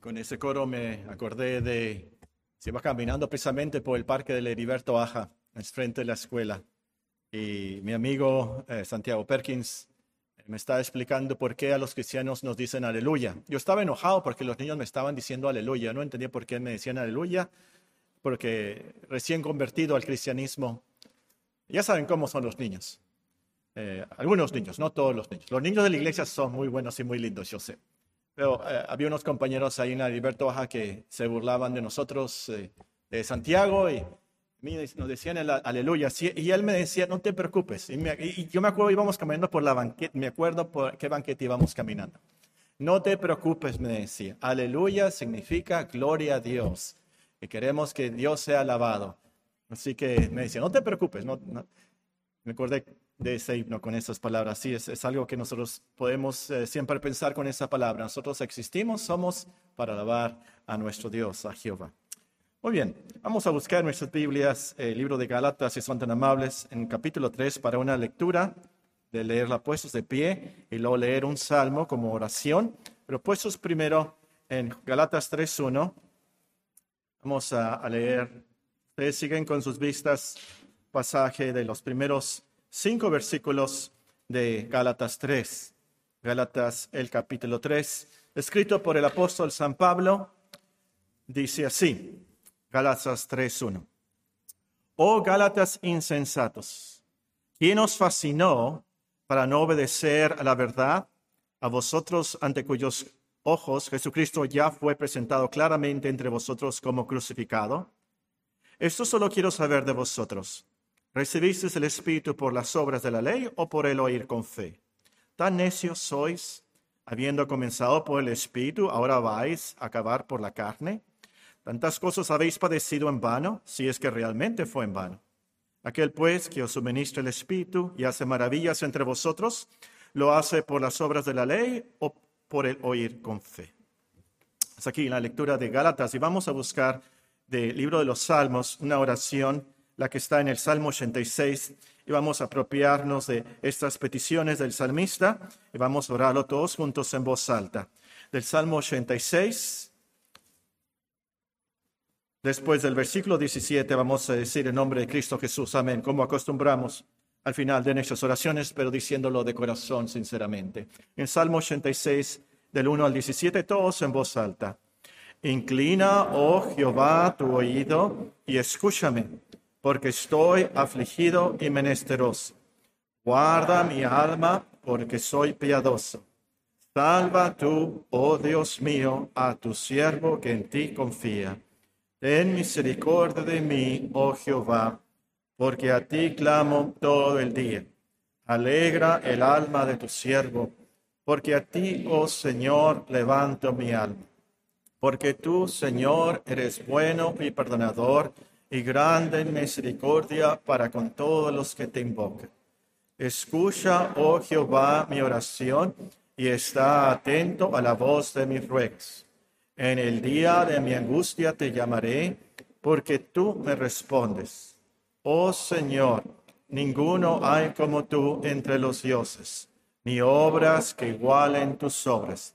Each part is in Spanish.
Con ese coro me acordé de, se iba caminando precisamente por el parque del Heriberto Aja, frente de la escuela, y mi amigo eh, Santiago Perkins me estaba explicando por qué a los cristianos nos dicen aleluya. Yo estaba enojado porque los niños me estaban diciendo aleluya, no entendía por qué me decían aleluya, porque recién convertido al cristianismo, ya saben cómo son los niños. Eh, algunos niños, no todos los niños. Los niños de la iglesia son muy buenos y muy lindos, yo sé. Pero eh, había unos compañeros ahí en la Liberto Baja que se burlaban de nosotros, eh, de Santiago, y nos decían el aleluya. Y él me decía, no te preocupes. Y, yo me acuerdo, íbamos caminando por la banqueta, me acuerdo por qué banqueta íbamos caminando. No te preocupes, me decía. Aleluya significa gloria a Dios. Y queremos que Dios sea alabado. Así que me decía, no te preocupes. No, Me acordé de ese himno con esas palabras. Sí, es, algo que nosotros podemos eh, siempre pensar con esa palabra. Nosotros existimos, somos para alabar a nuestro Dios, a Jehová. Muy bien, vamos a buscar nuestras Biblias, el libro de Galatas, si son tan amables, en capítulo 3 para una lectura, de leerla puestos de pie y luego leer un salmo como oración, pero puestos primero en Galatas 3.1. Vamos a, a leer, ustedes siguen con sus vistas pasaje de los primeros cinco versículos de Gálatas 3. Gálatas, el capítulo 3, escrito por el apóstol San Pablo, dice así, Gálatas 3.1. Oh Gálatas insensatos, ¿quién os fascinó para no obedecer a la verdad? A vosotros ante cuyos ojos Jesucristo ya fue presentado claramente entre vosotros como crucificado. Esto solo quiero saber de vosotros. ¿Recibisteis el Espíritu por las obras de la ley o por el oír con fe? Tan necios sois, habiendo comenzado por el Espíritu, ahora vais a acabar por la carne. Tantas cosas habéis padecido en vano, si es que realmente fue en vano. Aquel pues que os suministra el Espíritu y hace maravillas entre vosotros, ¿lo hace por las obras de la ley o por el oír con fe? Hasta aquí la lectura de Gálatas y vamos a buscar del libro de los Salmos una oración la que está en el Salmo 86, y vamos a apropiarnos de estas peticiones del salmista y vamos a orarlo todos juntos en voz alta. Del Salmo 86, después del versículo 17, vamos a decir en nombre de Cristo Jesús, amén, como acostumbramos al final de nuestras oraciones, pero diciéndolo de corazón, sinceramente. En Salmo 86, del 1 al 17, todos en voz alta. Inclina, oh Jehová, tu oído y escúchame porque estoy afligido y menesteroso. Guarda mi alma, porque soy piadoso. Salva tú, oh Dios mío, a tu siervo que en ti confía. Ten misericordia de mí, oh Jehová, porque a ti clamo todo el día. Alegra el alma de tu siervo, porque a ti, oh Señor, levanto mi alma. Porque tú, Señor, eres bueno y perdonador y grande en misericordia para con todos los que te invocan. Escucha, oh Jehová, mi oración y está atento a la voz de mis ruegos. En el día de mi angustia te llamaré, porque tú me respondes. Oh Señor, ninguno hay como tú entre los dioses, ni obras que igualen tus obras.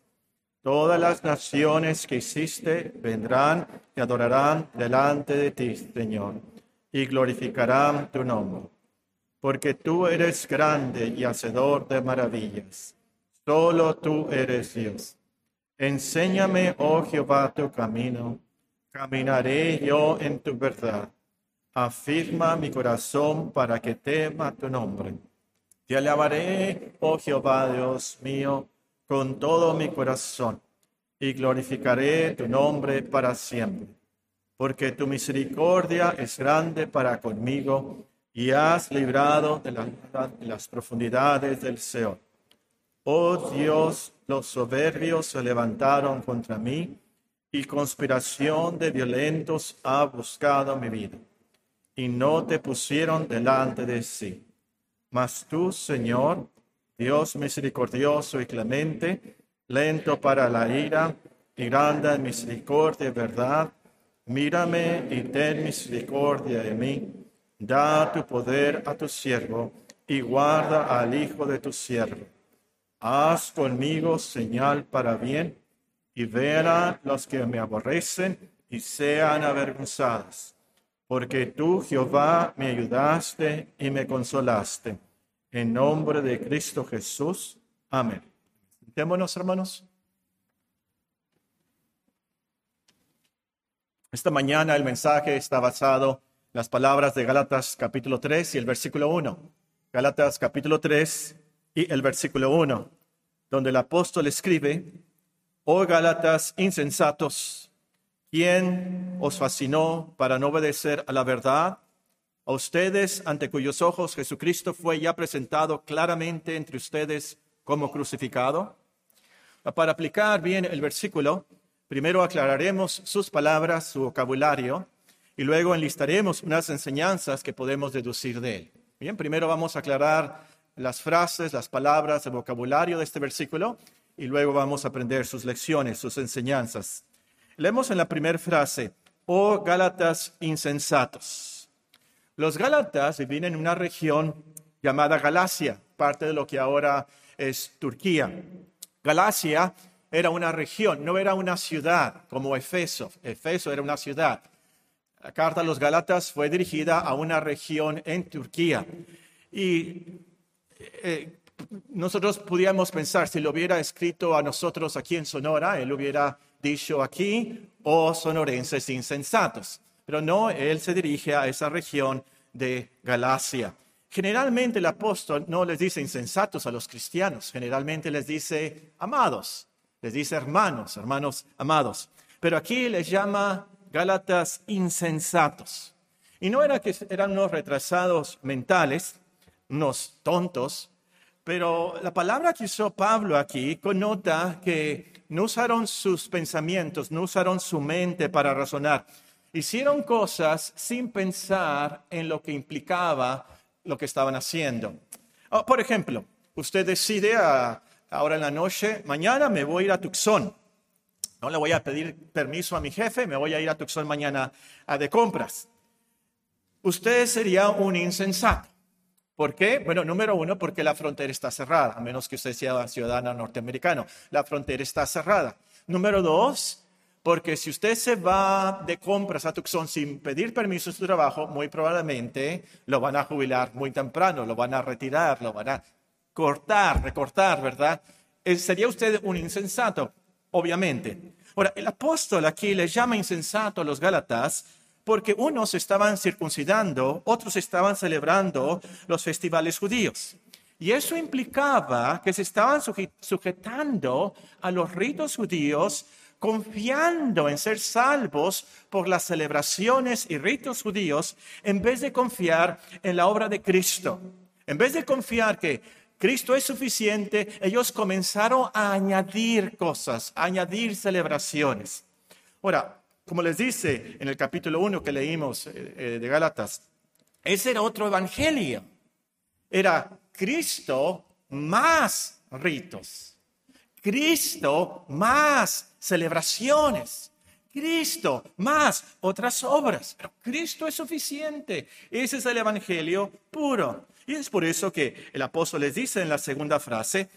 Todas las naciones que hiciste vendrán y adorarán delante de ti, Señor, y glorificarán tu nombre. Porque tú eres grande y hacedor de maravillas. Solo tú eres Dios. Enséñame, oh Jehová, tu camino. Caminaré yo en tu verdad. Afirma mi corazón para que tema tu nombre. Te alabaré, oh Jehová, Dios mío con todo mi corazón y glorificaré tu nombre para siempre, porque tu misericordia es grande para conmigo y has librado de, las profundidades del Seol. Oh Dios, los soberbios se levantaron contra mí y conspiración de violentos ha buscado mi vida y no te pusieron delante de sí. Mas tú, Señor, Dios misericordioso y clemente, lento para la ira y grande misericordia y verdad, mírame y ten misericordia de mí. Da tu poder a tu siervo y guarda al hijo de tu siervo. Haz conmigo señal para bien y vean los que me aborrecen y sean avergonzados. Porque tú, Jehová, me ayudaste y me consolaste. En nombre de Cristo Jesús. Amén. Sentémonos, hermanos. Esta mañana el mensaje está basado en las palabras de Gálatas capítulo 3 y el versículo 1. Gálatas capítulo 3 y el versículo 1, donde el apóstol escribe, Oh Gálatas insensatos, ¿quién os fascinó para no obedecer a la verdad? A ustedes, ante cuyos ojos Jesucristo fue ya presentado claramente entre ustedes como crucificado. Para aplicar bien el versículo, primero aclararemos sus palabras, su vocabulario, y luego enlistaremos unas enseñanzas que podemos deducir de él. Bien, primero vamos a aclarar las frases, las palabras, el vocabulario de este versículo y luego vamos a aprender sus lecciones, sus enseñanzas. Leemos en la primera frase, oh Gálatas insensatos. Los Gálatas vivían en una región llamada Galacia, parte de lo que ahora es Turquía. Galacia era una región, no era una ciudad como Efeso. Efeso era una ciudad. La carta a los Gálatas fue dirigida a una región en Turquía. Y eh, nosotros podríamos pensar, si lo hubiera escrito a nosotros aquí en Sonora, él hubiera dicho aquí, oh sonorenses insensatos. Pero no, él se dirige a esa región de Galacia. Generalmente el apóstol no les dice insensatos a los cristianos, generalmente les dice amados, les dice hermanos, hermanos amados. Pero aquí les llama Gálatas insensatos. Y no era que eran unos retrasados mentales, unos tontos, pero la palabra que usó Pablo aquí connota que no usaron sus pensamientos, no usaron su mente para razonar. Hicieron cosas sin pensar en lo que implicaba lo que estaban haciendo. Oh, por ejemplo, usted decide ahora en la noche, mañana me voy a ir a Tucson. No le voy a pedir permiso a mi jefe, me voy a ir a Tucson mañana a de compras. Usted sería un insensato. ¿Por qué? Bueno, número uno, porque la frontera está cerrada, a menos que usted sea ciudadano norteamericano. La frontera está cerrada. Número dos, porque si usted se va de compras a Tucson sin pedir permiso en su trabajo, muy probablemente lo van a jubilar muy temprano, lo van a retirar, lo van a cortar, recortar, ¿verdad? Eh, sería usted un insensato, obviamente. Ahora, el apóstol aquí le llama insensato a los Gálatas porque unos estaban circuncidando, otros estaban celebrando los festivales judíos. Y eso implicaba que se estaban sujetando a los ritos judíos, confiando en ser salvos por las celebraciones y ritos judíos, en vez de confiar en la obra de Cristo. En vez de confiar que Cristo es suficiente, ellos comenzaron a añadir cosas, a añadir celebraciones. Ahora, como les dice en el capítulo 1 que leímos eh, eh, de Gálatas, ese era otro evangelio. Era Cristo más ritos. Cristo más celebraciones. Cristo más otras obras. Pero Cristo es suficiente. Ese es el evangelio puro. Y es por eso que el apóstol les dice en la segunda frase,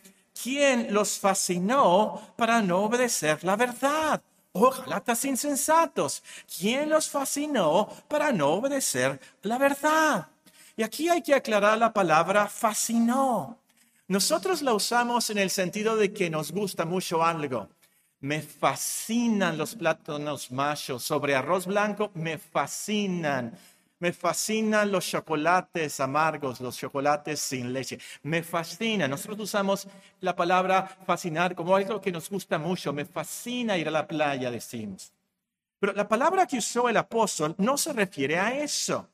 ¿quién los fascinó para no obedecer la verdad? Galatas insensatos, ¿quién los fascinó para no obedecer la verdad? Y aquí hay que aclarar la palabra fascinó. Nosotros la usamos en el sentido de que nos gusta mucho algo. Me fascinan los plátanos machos sobre arroz blanco, me fascinan. Me fascinan los chocolates amargos, los chocolates sin leche. Me fascina. Nosotros usamos la palabra fascinar como algo que nos gusta mucho. Me fascina ir a la playa, decimos. Pero la palabra que usó el apóstol no se refiere a eso.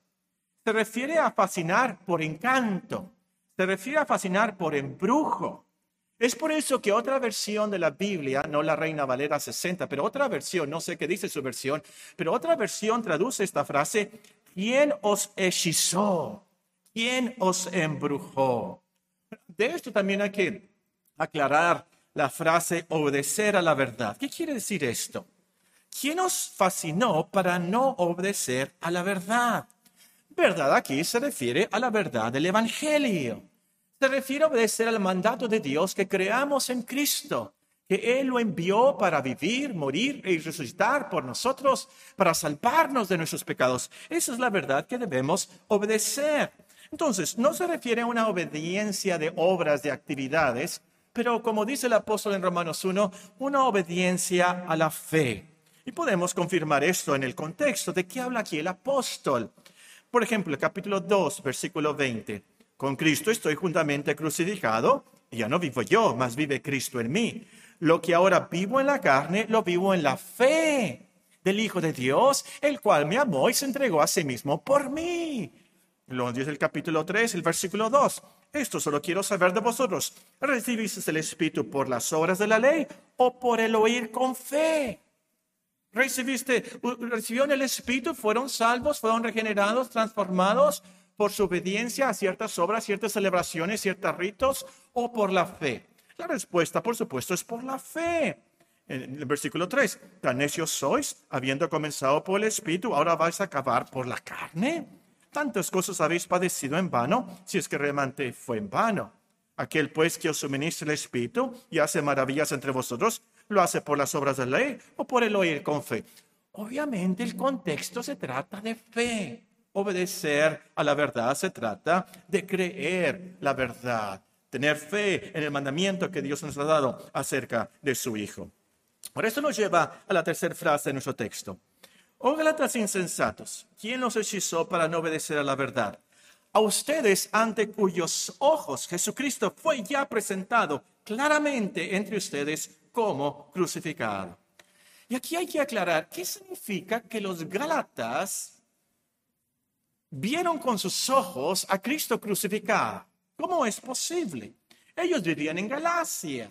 Se refiere a fascinar por encanto. Se refiere a fascinar por embrujo. Es por eso que otra versión de la Biblia, no la Reina Valera 60, pero otra versión, no sé qué dice su versión, pero otra versión traduce esta frase ¿Quién os hechizó? ¿Quién os embrujó? De esto también hay que aclarar la frase obedecer a la verdad. ¿Qué quiere decir esto? ¿Quién os fascinó para no obedecer a la verdad? Verdad aquí se refiere a la verdad del Evangelio. Se refiere a obedecer al mandato de Dios que creamos en Cristo, que Él lo envió para vivir, morir y resucitar por nosotros, para salvarnos de nuestros pecados. Esa es la verdad que debemos obedecer. Entonces, no se refiere a una obediencia de obras, de actividades, pero como dice el apóstol en Romanos 1, una obediencia a la fe. Y podemos confirmar esto en el contexto de qué habla aquí el apóstol. Por ejemplo, capítulo 2, versículo 20. Con Cristo estoy juntamente crucificado, y ya no vivo yo, mas vive Cristo en mí. Lo que ahora vivo en la carne, lo vivo en la fe del Hijo de Dios, el cual me amó y se entregó a sí mismo por mí. Lo dice el capítulo 3, el versículo 2. Esto solo quiero saber de vosotros. ¿Recibiste el Espíritu por las obras de la ley o por el oír con fe? Recibiste, recibieron el Espíritu, fueron salvos, fueron regenerados, transformados por su obediencia a ciertas obras, ciertas celebraciones, ciertos ritos o por la fe. La respuesta, por supuesto, es por la fe. En el versículo 3, tan necios sois, habiendo comenzado por el Espíritu, ahora vais a acabar por la carne. Tantas cosas habéis padecido en vano, si es que realmente fue en vano. Aquel pues que os suministra el Espíritu y hace maravillas entre vosotros, ¿Lo hace por las obras de la ley o por el oír con fe? Obviamente el contexto se trata de fe. Obedecer a la verdad se trata de creer la verdad, tener fe en el mandamiento que Dios nos ha dado acerca de su Hijo. Por eso nos lleva a la tercera frase de nuestro texto. Oh Galatas insensatos, ¿quién los hechizó para no obedecer a la verdad? A ustedes ante cuyos ojos Jesucristo fue ya presentado claramente entre ustedes como crucificado. Y aquí hay que aclarar qué significa que los Gálatas vieron con sus ojos a Cristo crucificado. ¿Cómo es posible? Ellos vivían en Galacia,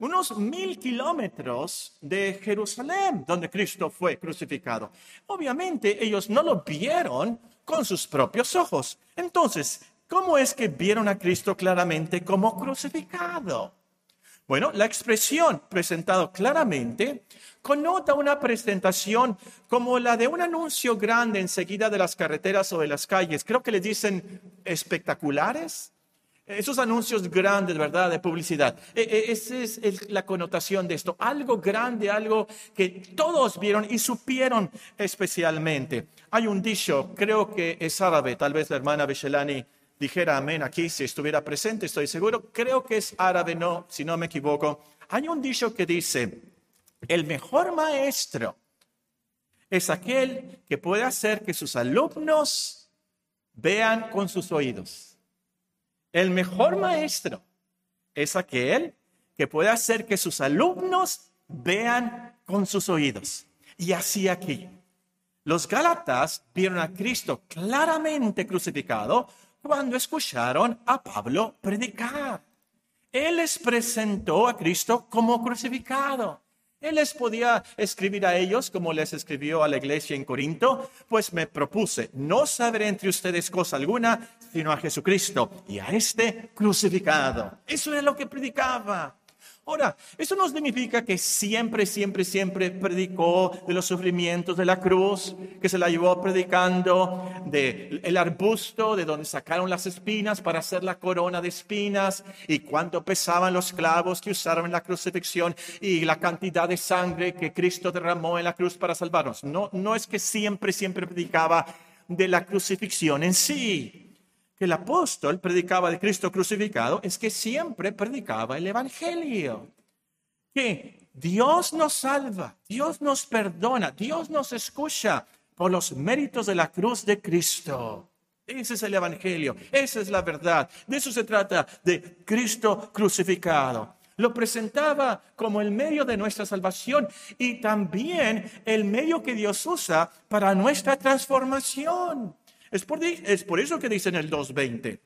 unos mil kilómetros de Jerusalén, donde Cristo fue crucificado. Obviamente ellos no lo vieron con sus propios ojos. Entonces, ¿cómo es que vieron a Cristo claramente como crucificado? Bueno, la expresión presentado claramente connota una presentación como la de un anuncio grande enseguida de las carreteras o de las calles. Creo que le dicen espectaculares. Esos anuncios grandes, ¿verdad? De publicidad. E, e, esa es la connotación de esto. Algo grande, algo que todos vieron y supieron especialmente. Hay un dicho, creo que es árabe, tal vez la hermana Bechelani dijera amén aquí, si estuviera presente, estoy seguro, creo que es árabe, no, si no me equivoco. Hay un dicho que dice, el mejor maestro es aquel que puede hacer que sus alumnos vean con sus oídos. El mejor maestro es aquel que puede hacer que sus alumnos vean con sus oídos. Y así aquí. Los Gálatas vieron a Cristo claramente crucificado cuando escucharon a Pablo predicar. Él les presentó a Cristo como crucificado. Él les podía escribir a ellos como les escribió a la iglesia en Corinto, pues me propuse no saber entre ustedes cosa alguna, sino a Jesucristo y a este crucificado. Eso era lo que predicaba. Ahora, eso no significa que siempre, siempre, siempre predicó de los sufrimientos de la cruz, que se la llevó predicando del el arbusto de donde sacaron las espinas para hacer la corona de espinas y cuánto pesaban los clavos que usaron en la crucifixión y la cantidad de sangre que Cristo derramó en la cruz para salvarnos. No, no es que siempre, siempre predicaba de la crucifixión en sí que el apóstol predicaba de Cristo crucificado es que siempre predicaba el Evangelio. Que Dios nos salva, Dios nos perdona, Dios nos escucha por los méritos de la cruz de Cristo. Ese es el Evangelio, esa es la verdad. De eso se trata, de Cristo crucificado. Lo presentaba como el medio de nuestra salvación y también el medio que Dios usa para nuestra transformación. Es por, es por eso que dice en el 2.20,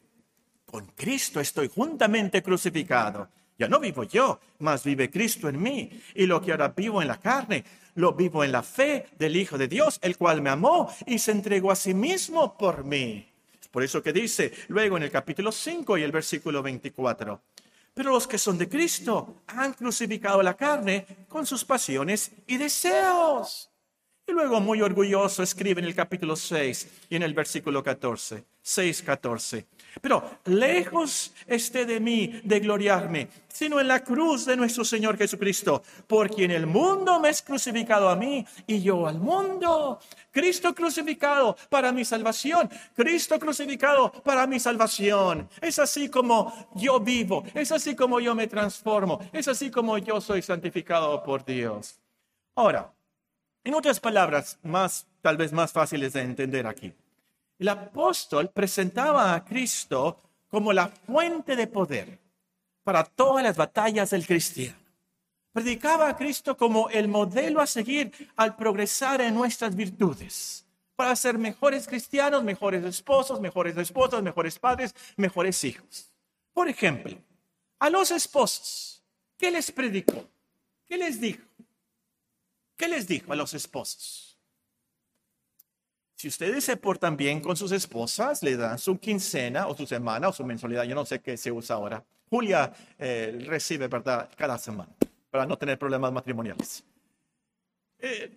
con Cristo estoy juntamente crucificado. Ya no vivo yo, mas vive Cristo en mí. Y lo que ahora vivo en la carne, lo vivo en la fe del Hijo de Dios, el cual me amó y se entregó a sí mismo por mí. Es por eso que dice luego en el capítulo 5 y el versículo 24. Pero los que son de Cristo han crucificado la carne con sus pasiones y deseos. Luego, muy orgulloso, escribe en el capítulo 6 y en el versículo 14, 6, 14. Pero lejos esté de mí de gloriarme, sino en la cruz de nuestro Señor Jesucristo, por quien el mundo me es crucificado a mí y yo al mundo. Cristo crucificado para mi salvación, Cristo crucificado para mi salvación. Es así como yo vivo, es así como yo me transformo, es así como yo soy santificado por Dios. Ahora, en otras palabras, más tal vez más fáciles de entender aquí. El apóstol presentaba a Cristo como la fuente de poder para todas las batallas del cristiano. Predicaba a Cristo como el modelo a seguir al progresar en nuestras virtudes, para ser mejores cristianos, mejores esposos, mejores esposas, mejores padres, mejores hijos. Por ejemplo, a los esposos, ¿qué les predicó? ¿Qué les dijo? ¿Qué les dijo a los esposos? Si ustedes se portan bien con sus esposas, le dan su quincena o su semana o su mensualidad, yo no sé qué se usa ahora. Julia eh, recibe, ¿verdad?, cada semana para no tener problemas matrimoniales. Eh,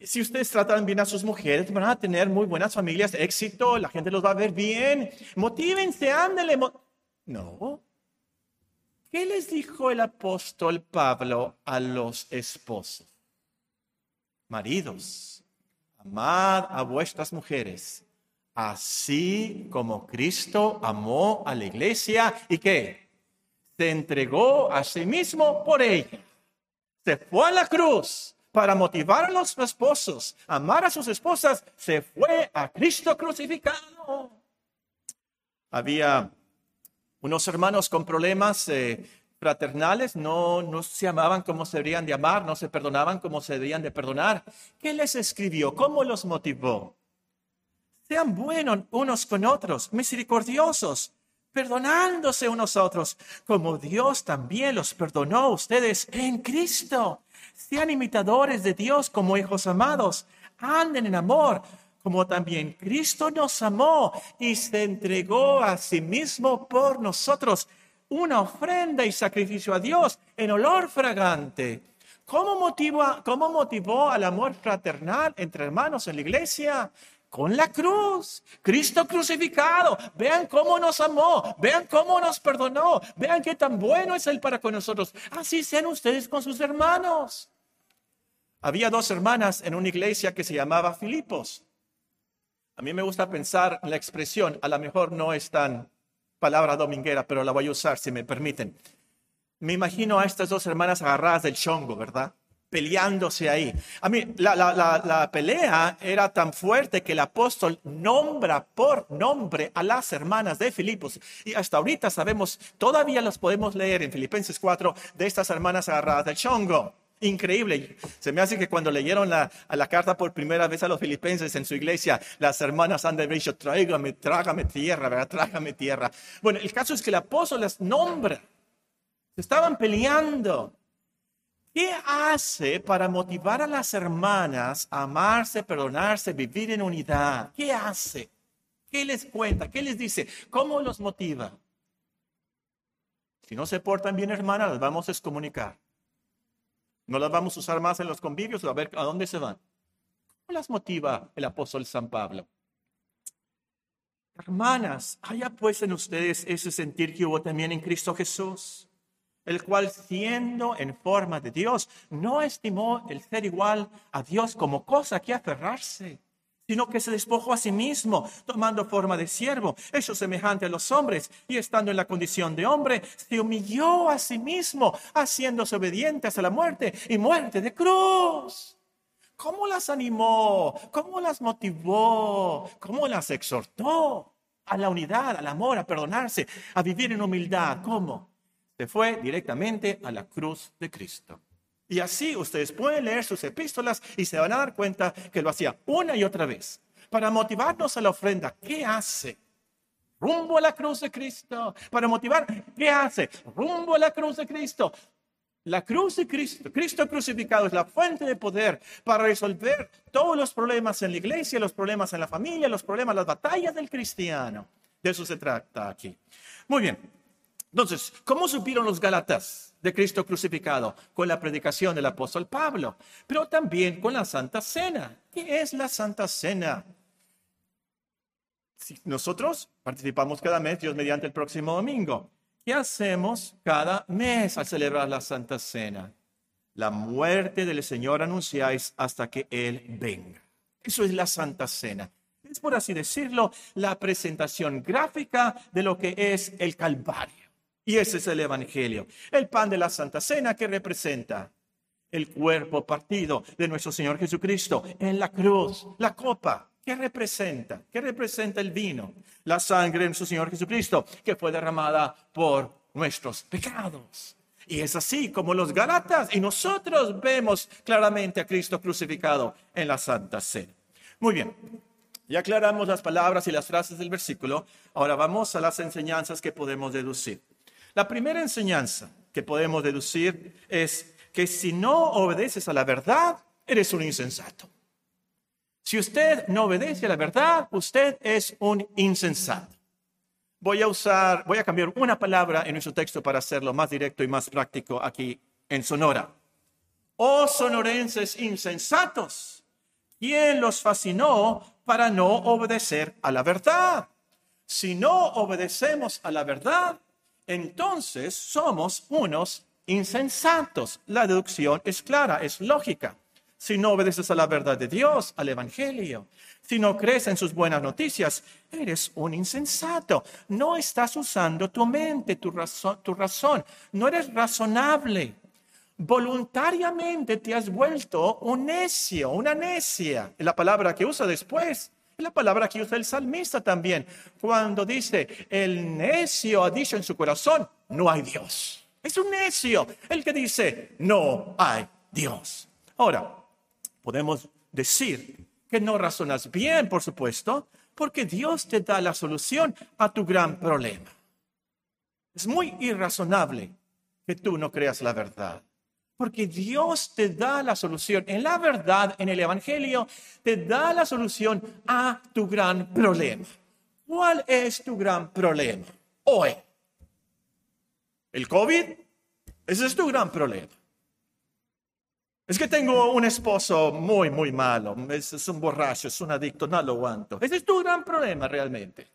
si ustedes tratan bien a sus mujeres, van a tener muy buenas familias, éxito, la gente los va a ver bien. Motívense, ándele. no. ¿Qué les dijo el apóstol Pablo a los esposos? Maridos, amad a vuestras mujeres, así como Cristo amó a la iglesia y que se entregó a sí mismo por ella. Se fue a la cruz para motivar a los esposos, amar a sus esposas, se fue a Cristo crucificado. Había unos hermanos con problemas eh, fraternales no, no se amaban como se deberían de amar, no se perdonaban como se deberían de perdonar. ¿Qué les escribió? ¿Cómo los motivó? Sean buenos unos con otros, misericordiosos, perdonándose unos a otros, como Dios también los perdonó a ustedes en Cristo. Sean imitadores de Dios como hijos amados, anden en amor, como también Cristo nos amó y se entregó a sí mismo por nosotros una ofrenda y sacrificio a Dios en olor fragante. ¿Cómo, ¿Cómo motivó al amor fraternal entre hermanos en la iglesia? Con la cruz, Cristo crucificado. Vean cómo nos amó, vean cómo nos perdonó, vean qué tan bueno es Él para con nosotros. Así sean ustedes con sus hermanos. Había dos hermanas en una iglesia que se llamaba Filipos. A mí me gusta pensar la expresión, a lo mejor no es tan palabra dominguera, pero la voy a usar si me permiten. Me imagino a estas dos hermanas agarradas del chongo, ¿verdad? Peleándose ahí. A mí, la, la pelea era tan fuerte que el apóstol nombra por nombre a las hermanas de Filipos. Y hasta ahorita sabemos, todavía las podemos leer en Filipenses 4 de estas hermanas agarradas del chongo. Increíble. Se me hace que cuando leyeron la, carta por primera vez a los filipenses en su iglesia, las hermanas han de haber dicho, tráigame, trágame tierra, ¿verdad? Trágame tierra. Bueno, el caso es que el apóstol las nombra. Se estaban peleando. ¿Qué hace para motivar a las hermanas a amarse, perdonarse, vivir en unidad? ¿Qué hace? ¿Qué les cuenta? ¿Qué les dice? ¿Cómo los motiva? Si no se portan bien, hermanas, vamos a excomunicar. No las vamos a usar más en los convivios, a ver a dónde se van. ¿Cómo las motiva el apóstol San Pablo? Hermanas, haya pues en ustedes ese sentir que hubo también en Cristo Jesús, el cual siendo en forma de Dios, no estimó el ser igual a Dios como cosa que aferrarse sino que se despojó a sí mismo, tomando forma de siervo, hecho semejante a los hombres, y estando en la condición de hombre, se humilló a sí mismo, haciéndose obediente hasta la muerte y muerte de cruz. ¿Cómo las animó? ¿Cómo las motivó? ¿Cómo las exhortó a la unidad, al amor, a perdonarse, a vivir en humildad? ¿Cómo? Se fue directamente a la cruz de Cristo. Y así ustedes pueden leer sus epístolas y se van a dar cuenta que lo hacía una y otra vez. Para motivarnos a la ofrenda, ¿qué hace? Rumbo a la cruz de Cristo. Para motivar, ¿qué hace? Rumbo a la cruz de Cristo. La cruz de Cristo, Cristo crucificado es la fuente de poder para resolver todos los problemas en la iglesia, los problemas en la familia, los problemas, las batallas del cristiano. De eso se trata aquí. Muy bien. Entonces, ¿cómo supieron los Galatas? de Cristo crucificado, con la predicación del apóstol Pablo, pero también con la Santa Cena. ¿Qué es la Santa Cena? Si nosotros participamos cada mes, Dios mediante el próximo domingo. ¿Qué hacemos cada mes al celebrar la Santa Cena? La muerte del Señor anunciáis hasta que Él venga. Eso es la Santa Cena. Es, por así decirlo, la presentación gráfica de lo que es el Calvario. Y ese es el Evangelio. El pan de la Santa Cena que representa el cuerpo partido de nuestro Señor Jesucristo en la cruz, la copa. ¿Qué representa? ¿Qué representa el vino? La sangre de nuestro Señor Jesucristo que fue derramada por nuestros pecados. Y es así como los Galatas y nosotros vemos claramente a Cristo crucificado en la Santa Cena. Muy bien, ya aclaramos las palabras y las frases del versículo. Ahora vamos a las enseñanzas que podemos deducir. La primera enseñanza que podemos deducir es que si no obedeces a la verdad, eres un insensato. Si usted no obedece a la verdad, usted es un insensato. Voy a usar, voy a cambiar una palabra en nuestro texto para hacerlo más directo y más práctico aquí en Sonora. Oh sonorenses insensatos, ¿quién los fascinó para no obedecer a la verdad? Si no obedecemos a la verdad, entonces somos unos insensatos. La deducción es clara, es lógica. Si no obedeces a la verdad de Dios, al Evangelio, si no crees en sus buenas noticias, eres un insensato. No estás usando tu mente, tu razón, tu razón. No eres razonable. Voluntariamente te has vuelto un necio, una necia. La palabra que usa después. La palabra que usa el salmista también. Cuando dice, el necio ha dicho en su corazón, no hay Dios. Es un necio el que dice, no hay Dios. Ahora, podemos decir que no razonas bien, por supuesto, porque Dios te da la solución a tu gran problema. Es muy irrazonable que tú no creas la verdad, porque Dios te da la solución. En la verdad, en el Evangelio, te da la solución a tu gran problema. ¿Cuál es tu gran problema hoy? ¿El COVID? Ese es tu gran problema. Es que tengo un esposo muy, muy malo. Es, un borracho, es un adicto, no lo aguanto. Ese es tu gran problema realmente.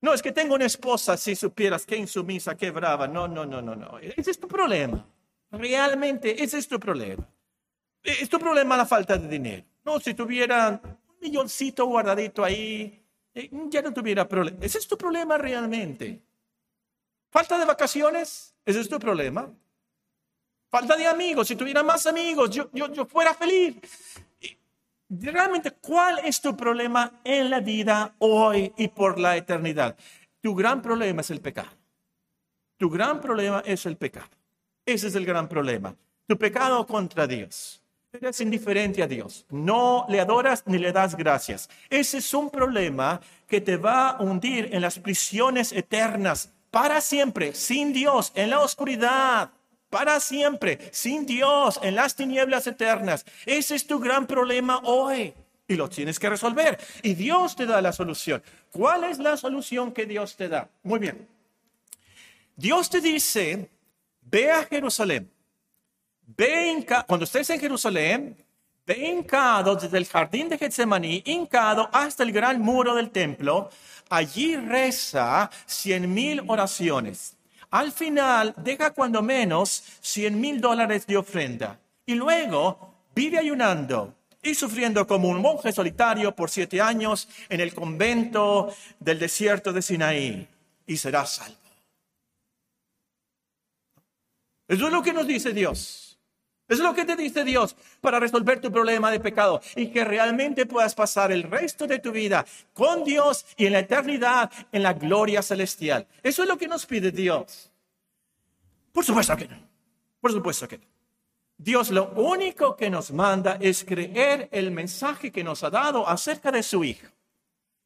No, es que tengo una esposa, si supieras qué insumisa, qué brava. No, no, no, no, no. Ese es tu problema. Realmente, ese es tu problema. Es tu problema la falta de dinero. No, si tuviera un milloncito guardadito ahí, eh, ya no tuviera problema. Ese es tu problema realmente. Falta de vacaciones, ese es tu problema. Falta de amigos, si tuviera más amigos, yo, yo, yo fuera feliz. Realmente, ¿cuál es tu problema en la vida hoy y por la eternidad? Tu gran problema es el pecado. Tu gran problema es el pecado. Ese es el gran problema. Tu pecado contra Dios. Eres indiferente a Dios. No le adoras ni le das gracias. Ese es un problema que te va a hundir en las prisiones eternas para siempre, sin Dios, en la oscuridad, para siempre, sin Dios, en las tinieblas eternas. Ese es tu gran problema hoy y lo tienes que resolver. Y Dios te da la solución. ¿Cuál es la solución que Dios te da? Muy bien. Dios te dice, ve a Jerusalén. Ve cuando estés en Jerusalén, ve hincado desde el jardín de Getsemaní, hincado hasta el gran muro del templo allí reza cien mil oraciones. Al final deja cuando menos cien mil dólares de ofrenda. Y luego vive ayunando y sufriendo como un monje solitario por siete años en el convento del desierto de Sinaí. Y será salvo. Eso es lo que nos dice Dios. Eso es lo que te dice Dios para resolver tu problema de pecado y que realmente puedas pasar el resto de tu vida con Dios y en la eternidad en la gloria celestial. Eso es lo que nos pide Dios. Por supuesto que no. Por supuesto que no. Dios lo único que nos manda es creer el mensaje que nos ha dado acerca de su Hijo.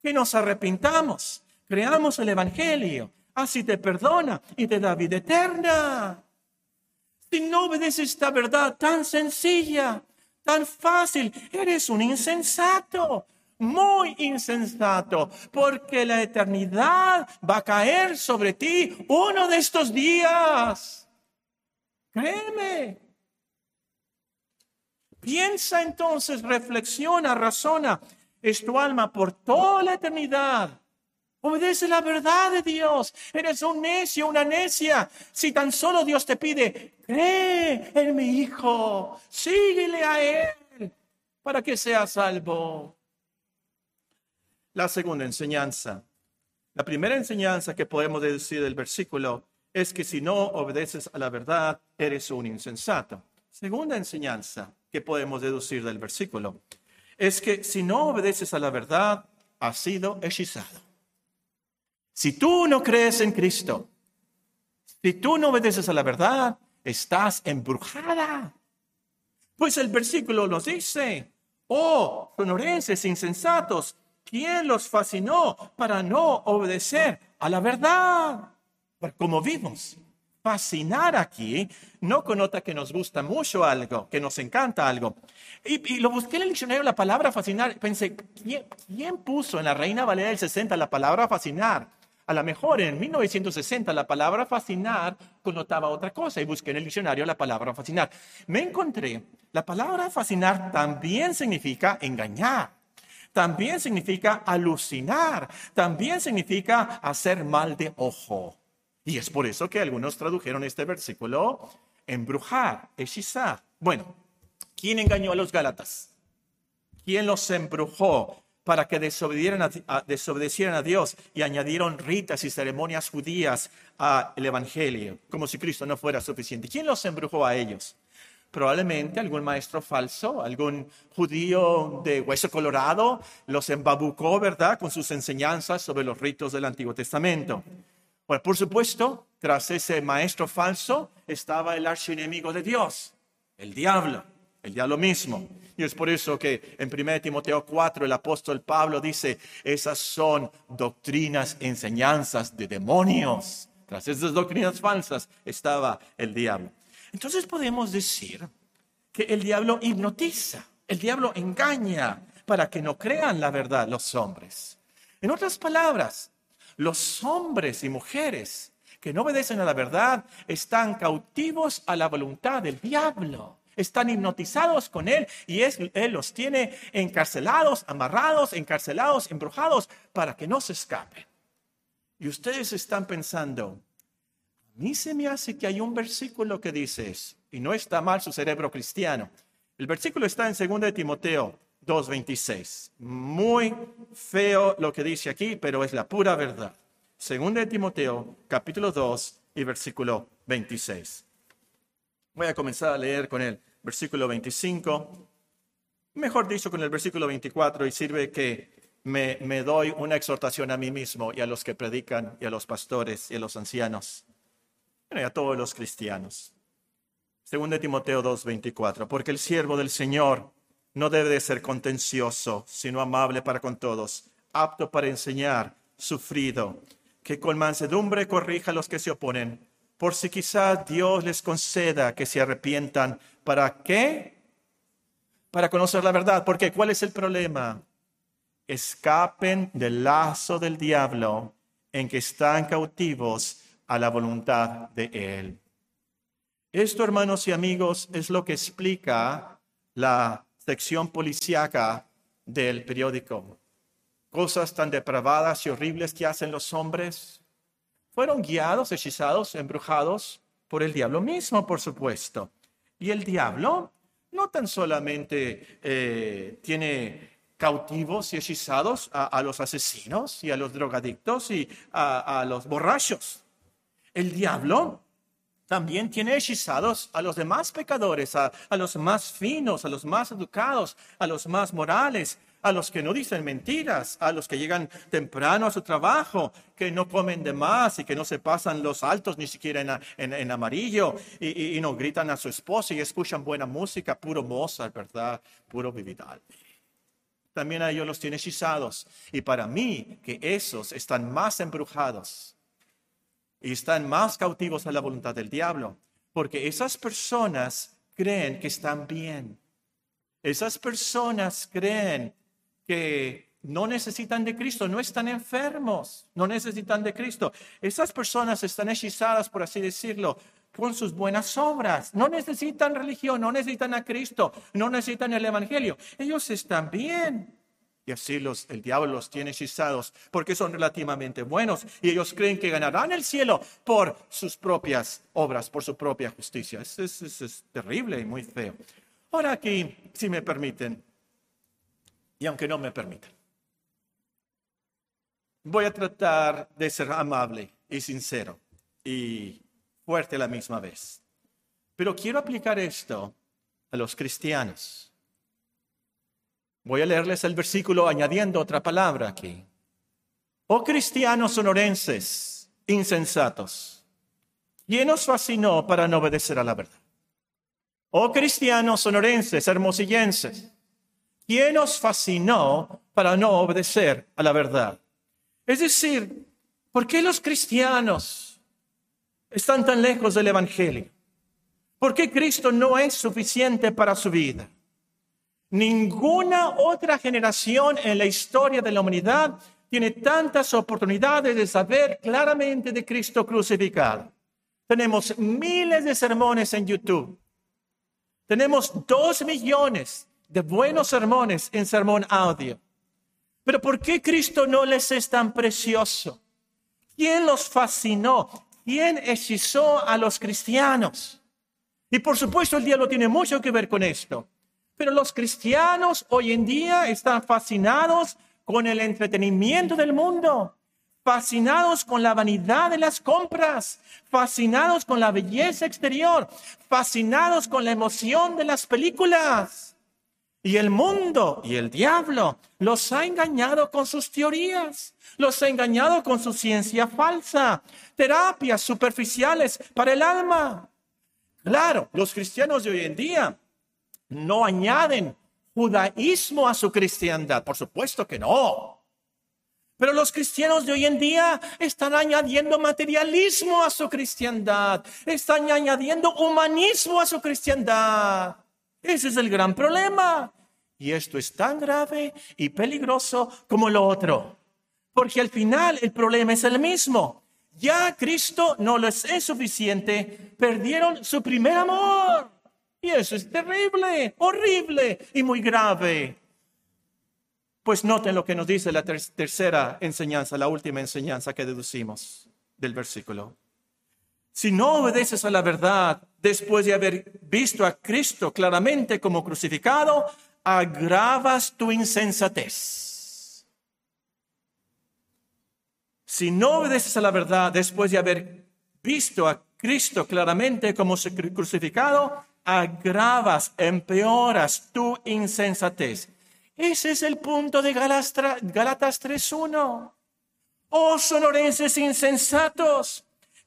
Que nos arrepintamos, creamos el Evangelio, así te perdona y te da vida eterna. Si no obedeces esta verdad tan sencilla, tan fácil, eres un insensato, muy insensato, porque la eternidad va a caer sobre ti uno de estos días. Créeme. Piensa entonces, reflexiona, razona. Es tu alma por toda la eternidad. Obedece la verdad de Dios. Eres un necio, una necia. Si tan solo Dios te pide, cree en mi Hijo, síguele a Él para que sea salvo. La segunda enseñanza. La primera enseñanza que podemos deducir del versículo es que si no obedeces a la verdad, eres un insensato. Segunda enseñanza que podemos deducir del versículo es que si no obedeces a la verdad, has sido hechizado. Si tú no crees en Cristo, si tú no obedeces a la verdad, estás embrujada. Pues el versículo nos dice, oh, sonorenses insensatos, ¿quién los fascinó para no obedecer a la verdad? Como vimos, fascinar aquí no conota que nos gusta mucho algo, que nos encanta algo. Y, lo busqué en el diccionario la palabra fascinar. Pensé, ¿quién, puso en la Reina Valera del 60 la palabra fascinar? A lo mejor en 1960 la palabra fascinar connotaba otra cosa y busqué en el diccionario la palabra fascinar. Me encontré, la palabra fascinar también significa engañar, también significa alucinar, también significa hacer mal de ojo. Y es por eso que algunos tradujeron este versículo embrujar, hechizar. Bueno, ¿quién engañó a los Gálatas? ¿Quién los embrujó para que desobedecieran a, Dios y añadieron ritas y ceremonias judías al Evangelio, como si Cristo no fuera suficiente? ¿Quién los embrujó a ellos? Probablemente algún maestro falso, algún judío de hueso colorado, los embabucó, ¿verdad?, con sus enseñanzas sobre los ritos del Antiguo Testamento. Bueno, por supuesto, tras ese maestro falso estaba el archienemigo de Dios, el diablo, el diablo mismo. Y es por eso que en 1 Timoteo 4 el apóstol Pablo dice, esas son doctrinas, enseñanzas de demonios. Tras esas doctrinas falsas estaba el diablo. Entonces podemos decir que el diablo hipnotiza, el diablo engaña para que no crean la verdad los hombres. En otras palabras, los hombres y mujeres que no obedecen a la verdad están cautivos a la voluntad del diablo. Están hipnotizados con él y él los tiene encarcelados, amarrados, encarcelados, embrujados para que no se escapen. Y ustedes están pensando, a mí se me hace que hay un versículo que dice eso, y no está mal su cerebro cristiano. El versículo está en 2 de Timoteo 2.26. Muy feo lo que dice aquí, pero es la pura verdad. Según de Timoteo, capítulo 2 y versículo 26. Voy a comenzar a leer con el versículo 25, mejor dicho, con el versículo 24, y sirve que me, doy una exhortación a mí mismo y a los que predican, y a los pastores, y a los ancianos, y a todos los cristianos. Según de Timoteo 2.24, porque el siervo del Señor no debe de ser contencioso, sino amable para con todos, apto para enseñar, sufrido, que con mansedumbre corrija a los que se oponen, por si quizá Dios les conceda que se arrepientan. ¿Para qué? Para conocer la verdad. Porque ¿cuál es el problema? Escapen del lazo del diablo en que están cautivos a la voluntad de Él. Esto, hermanos y amigos, es lo que explica la sección policíaca del periódico. Cosas tan depravadas y horribles que hacen los hombres fueron guiados, hechizados, embrujados por el diablo mismo, por supuesto. Y el diablo no tan solamente eh, tiene cautivos y hechizados a, los asesinos y a los drogadictos y a, a los borrachos. El diablo también tiene hechizados a los demás pecadores, a, los más finos, a los más educados, a los más morales, a los que no dicen mentiras, a los que llegan temprano a su trabajo, que no comen de más y que no se pasan los altos ni siquiera en, amarillo y, no gritan a su esposa y escuchan buena música, puro Mozart, ¿verdad? Puro Vividal. También a ellos los tiene hechizados. Y para mí, que esos están más embrujados y están más cautivos a la voluntad del diablo, porque esas personas creen que están bien. Esas personas creen que no necesitan de Cristo, no están enfermos, no necesitan de Cristo. Esas personas están hechizadas, por así decirlo, con sus buenas obras. No necesitan religión, no necesitan a Cristo, no necesitan el Evangelio. Ellos están bien. Y así los, el diablo los tiene hechizados porque son relativamente buenos y ellos creen que ganarán el cielo por sus propias obras, por su propia justicia. Eso es, es terrible y muy feo. Ahora aquí, si me permiten, y aunque no me permitan, voy a tratar de ser amable y sincero y fuerte a la misma vez. Pero quiero aplicar esto a los cristianos. Voy a leerles el versículo añadiendo otra palabra aquí. Oh cristianos sonorenses, insensatos, ¿quién os fascinó para no obedecer a la verdad? Oh cristianos sonorenses, hermosillenses, ¿quién os fascinó para no obedecer a la verdad? Es decir, ¿por qué los cristianos están tan lejos del Evangelio? ¿Por qué Cristo no es suficiente para su vida? Ninguna otra generación en la historia de la humanidad tiene tantas oportunidades de saber claramente de Cristo crucificado. Tenemos miles de sermones en YouTube. Tenemos dos millones de buenos sermones en sermón audio. Pero ¿por qué Cristo no les es tan precioso? ¿Quién los fascinó? ¿Quién hechizó a los cristianos? Y por supuesto el diablo tiene mucho que ver con esto. Pero los cristianos hoy en día están fascinados con el entretenimiento del mundo, fascinados con la vanidad de las compras, fascinados con la belleza exterior, fascinados con la emoción de las películas. Y el mundo y el diablo los ha engañado con sus teorías, los ha engañado con su ciencia falsa, terapias superficiales para el alma. Claro, los cristianos de hoy en día no añaden judaísmo a su cristiandad, por supuesto que no. Pero los cristianos de hoy en día están añadiendo materialismo a su cristiandad, están añadiendo humanismo a su cristiandad. Ese es el gran problema. Y esto es tan grave y peligroso como lo otro. Porque al final el problema es el mismo. Ya Cristo no les es suficiente. Perdieron su primer amor. Y eso es terrible, horrible y muy grave. Pues noten lo que nos dice la tercera enseñanza, la última enseñanza que deducimos del versículo. Si no obedeces a la verdad después de haber visto a Cristo claramente como crucificado, agravas tu insensatez. Si no obedeces a la verdad después de haber visto a Cristo claramente como crucificado, agravas, empeoras tu insensatez. Ese es el punto de Galatas 3.1. Oh sonorenses insensatos,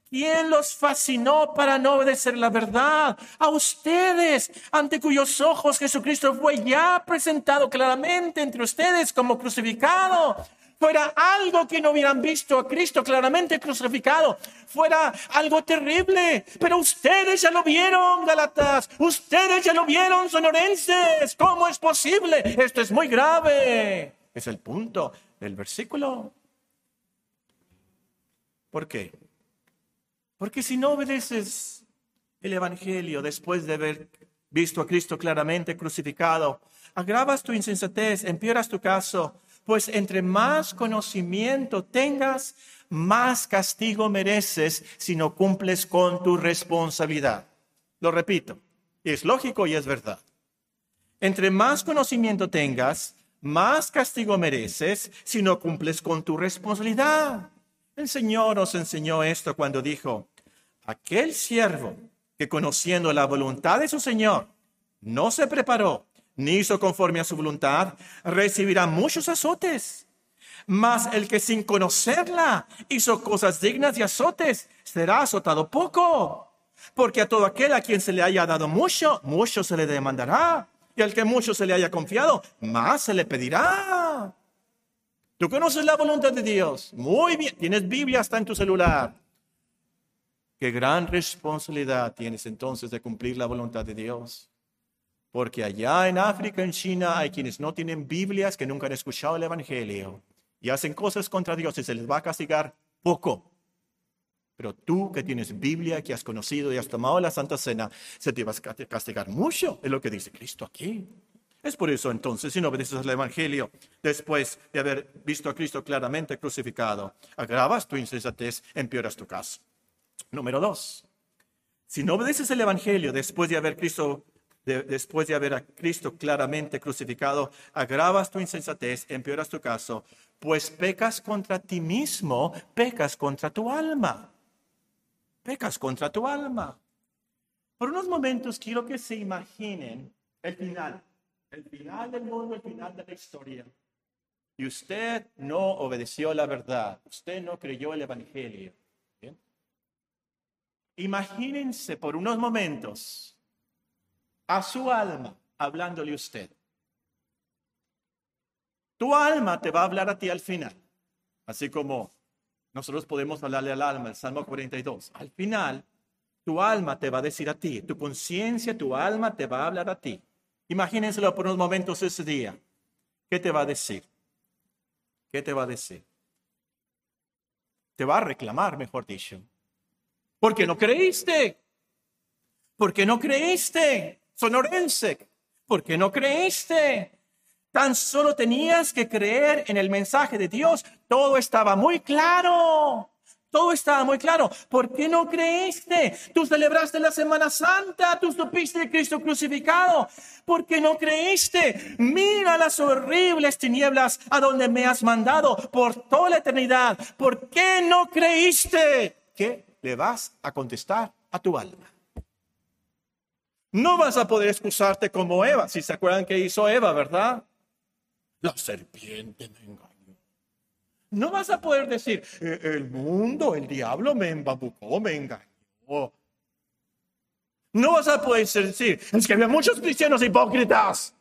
¿Quién los fascinó para no obedecer la verdad? A ustedes, ante cuyos ojos Jesucristo fue ya presentado claramente entre ustedes como crucificado. Fuera algo que no hubieran visto a Cristo claramente crucificado. Fuera algo terrible. Pero ustedes ya lo vieron, Galatas. Ustedes ya lo vieron, sonorenses. ¿Cómo es posible? Esto es muy grave. Es el punto del versículo. ¿Por qué? Porque si no obedeces el Evangelio después de haber visto a Cristo claramente crucificado, agravas tu insensatez, empeoras tu caso, pues entre más conocimiento tengas, más castigo mereces si no cumples con tu responsabilidad. Lo repito, es lógico y es verdad. Entre más conocimiento tengas, más castigo mereces si no cumples con tu responsabilidad. El Señor nos enseñó esto cuando dijo, aquel siervo que conociendo la voluntad de su Señor no se preparó ni hizo conforme a su voluntad, recibirá muchos azotes. Mas el que sin conocerla hizo cosas dignas de azotes, será azotado poco. Porque a todo aquel a quien se le haya dado mucho, mucho se le demandará. Y al que mucho se le haya confiado, más se le pedirá. Tú conoces la voluntad de Dios. Muy bien. Tienes Biblia hasta en tu celular. Qué gran responsabilidad tienes entonces de cumplir la voluntad de Dios. Porque allá en África, en China, hay quienes no tienen Biblias, que nunca han escuchado el Evangelio y hacen cosas contra Dios y se les va a castigar poco. Pero tú que tienes Biblia, que has conocido y has tomado la Santa Cena, se te va a castigar mucho, es lo que dice Cristo aquí. Es por eso entonces, si no obedeces al Evangelio, después de haber visto a Cristo claramente crucificado, agravas tu insensatez, empeoras tu caso. Número dos, si no obedeces el Evangelio después de haber Cristo después de haber a Cristo claramente crucificado, agravas tu insensatez, empeoras tu caso, pues pecas contra ti mismo, pecas contra tu alma. Pecas contra tu alma. Por unos momentos quiero que se imaginen el final, el final del mundo, el final de la historia. Y usted no obedeció la verdad, usted no creyó el Evangelio. Imagínense por unos momentos a su alma hablándole usted. Tu alma te va a hablar a ti al final, así como nosotros podemos hablarle al alma, el Salmo 42. Al final, tu alma te va a decir a ti, tu conciencia, tu alma te va a hablar a ti. Imagínenselo por unos momentos ese día. ¿Qué te va a decir? ¿Qué te va a decir? Te va a reclamar, mejor dicho. ¿Por qué no creíste? ¿Por qué no creíste? sonorense. ¿Por qué no creíste? Tan solo tenías que creer en el mensaje de Dios. Todo estaba muy claro. Todo estaba muy claro. ¿Por qué no creíste? Tú celebraste la Semana Santa, tú supiste de Cristo crucificado. ¿Por qué no creíste? Mira las horribles tinieblas a donde me has mandado por toda la eternidad. ¿Por qué no creíste? ¿Qué le vas a contestar a tu alma? No vas a poder excusarte como Eva, si se acuerdan que hizo Eva, ¿verdad? La serpiente me. No vas a poder decir, e-, el mundo, el diablo me embabucó, me engañó. No vas a poder decir, es que había muchos cristianos hipócritas.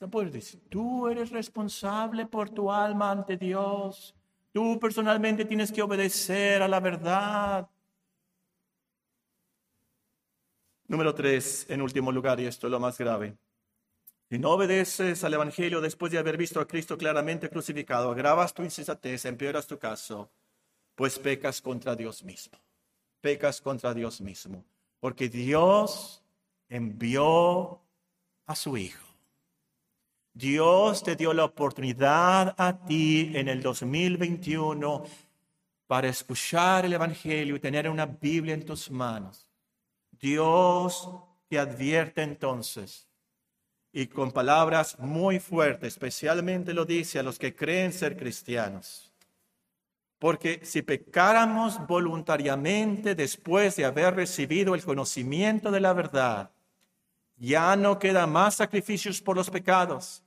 A poder decir, tú eres responsable por tu alma ante Dios. Tú personalmente tienes que obedecer a la verdad. Número tres, en último lugar, y esto es lo más grave. Si no obedeces al Evangelio después de haber visto a Cristo claramente crucificado, agravas tu insensatez, empeoras tu caso, pues pecas contra Dios mismo. Pecas contra Dios mismo. Porque Dios envió a su Hijo. Dios te dio la oportunidad a ti en el 2021 para escuchar el Evangelio y tener una Biblia en tus manos Dios te advierte entonces y con palabras muy fuertes, especialmente lo dice a los que creen ser cristianos. Porque si pecáramos voluntariamente después de haber recibido el conocimiento de la verdad, ya no queda más sacrificios por los pecados,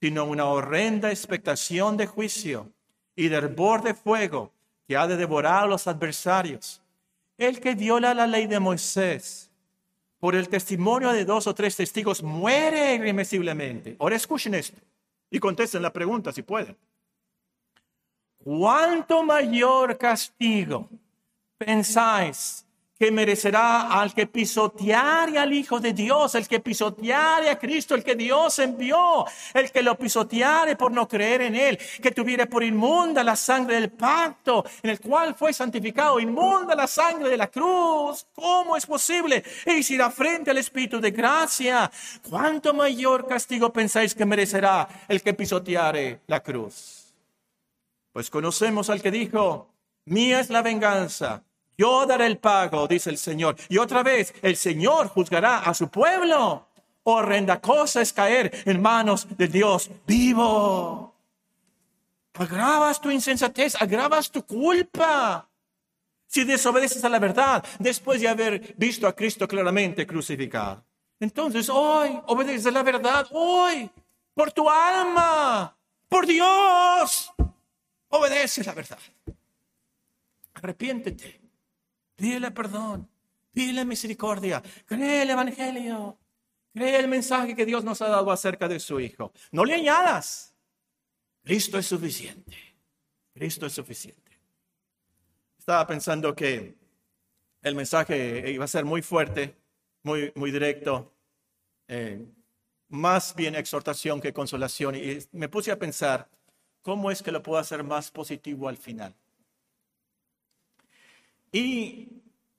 sino una horrenda expectación de juicio y de hervor de fuego que ha de devorar a los adversarios el que viola la ley de Moisés por el testimonio de dos o tres testigos muere irremisiblemente. Ahora escuchen esto y contesten la pregunta si pueden. ¿Cuánto mayor castigo pensáis que merecerá al que pisoteare al Hijo de Dios, el que pisoteare a Cristo, el que Dios envió, el que lo pisoteare por no creer en Él, que tuviera por inmunda la sangre del pacto en el cual fue santificado, inmunda la sangre de la cruz. ¿Cómo es posible? Y si la frente al Espíritu de gracia, ¿cuánto mayor castigo pensáis que merecerá el que pisoteare la cruz? Pues conocemos al que dijo, mía es la venganza yo daré el pago, dice el Señor. Y otra vez, el Señor juzgará a su pueblo. Horrenda cosa es caer en manos de Dios vivo. Agravas tu insensatez, agravas tu culpa. Si desobedeces a la verdad después de haber visto a Cristo claramente crucificado. Entonces hoy obedeces a la verdad, hoy, por tu alma, por Dios. Obedece la verdad. Arrepiéntete. Pídele perdón, pídele misericordia, cree el Evangelio, cree el mensaje que Dios nos ha dado acerca de su Hijo. No le añadas. Cristo es suficiente. Cristo es suficiente. Estaba pensando que el mensaje iba a ser muy fuerte, muy, muy directo, eh, más bien exhortación que consolación. Y me puse a pensar, ¿cómo es que lo puedo hacer más positivo al final? Y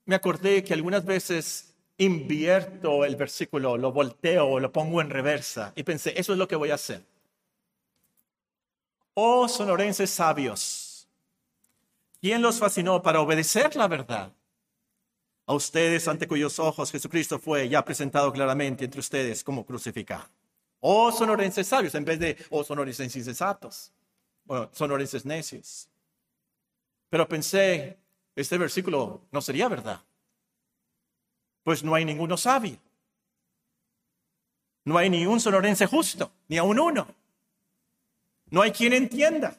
me acordé que algunas veces invierto el versículo, lo volteo lo pongo en reversa y pensé, eso es lo que voy a hacer. Oh sonorenses sabios, ¿quién los fascinó para obedecer la verdad? A ustedes ante cuyos ojos Jesucristo fue ya presentado claramente entre ustedes como crucificado. Oh sonorenses sabios, en vez de oh sonorenses insensatos, o sonorenses necios. Pero pensé, este versículo no sería verdad. Pues no hay ninguno sabio. No hay ni un sonorense justo, ni aun uno. No hay quien entienda.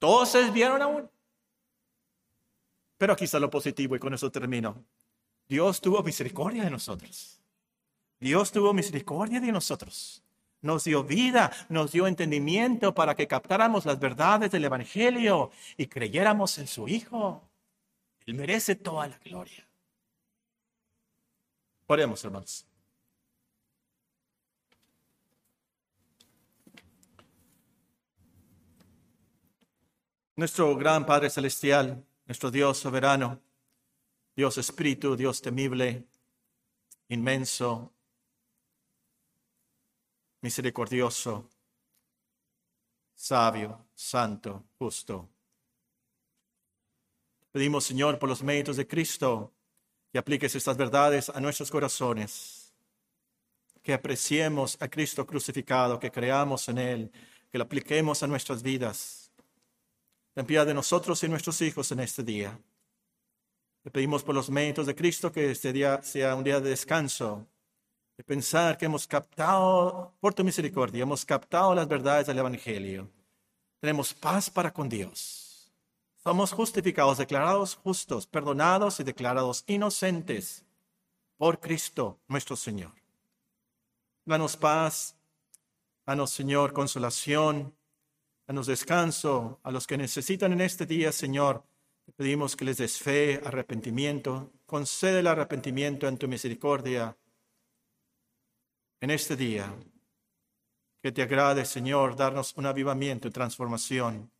Todos se desviaron aún. Pero aquí está lo positivo y con eso termino. Dios tuvo misericordia de nosotros. Dios tuvo misericordia de nosotros. Nos dio vida, nos dio entendimiento para que captáramos las verdades del Evangelio y creyéramos en su Hijo. Él merece toda la gloria. Oremos, hermanos. Nuestro gran Padre Celestial, nuestro Dios soberano, Dios Espíritu, Dios temible, inmenso, misericordioso, sabio, santo, justo. Pedimos, Señor, por los méritos de Cristo, que apliques estas verdades a nuestros corazones, que apreciemos a Cristo crucificado, que creamos en Él, que lo apliquemos a nuestras vidas Ten piedad de nosotros y nuestros hijos en este día. Le pedimos por los méritos de Cristo que este día sea un día de descanso, de pensar que hemos captado, por tu misericordia, hemos captado las verdades del Evangelio. Tenemos paz para con Dios. Somos justificados, declarados justos, perdonados y declarados inocentes por Cristo nuestro Señor. Danos paz, danos Señor consolación, Danos descanso a los que necesitan en este día, Señor. Te pedimos que les des fe, arrepentimiento. Concede el arrepentimiento en tu misericordia en este día. Que te agrade, Señor, darnos un avivamiento y transformación.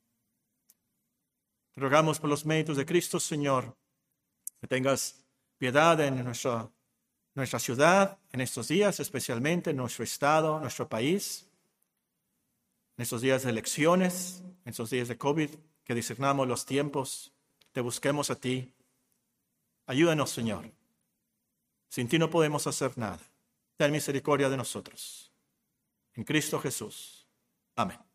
Te rogamos por los méritos de Cristo, Señor, que tengas piedad en nuestra, nuestra ciudad, en estos días, especialmente en nuestro estado, nuestro país en estos días de elecciones, en estos días de COVID, que discernamos los tiempos, te busquemos a ti. Ayúdanos, Señor. Sin ti no podemos hacer nada. Ten misericordia de nosotros. En Cristo Jesús. Amén.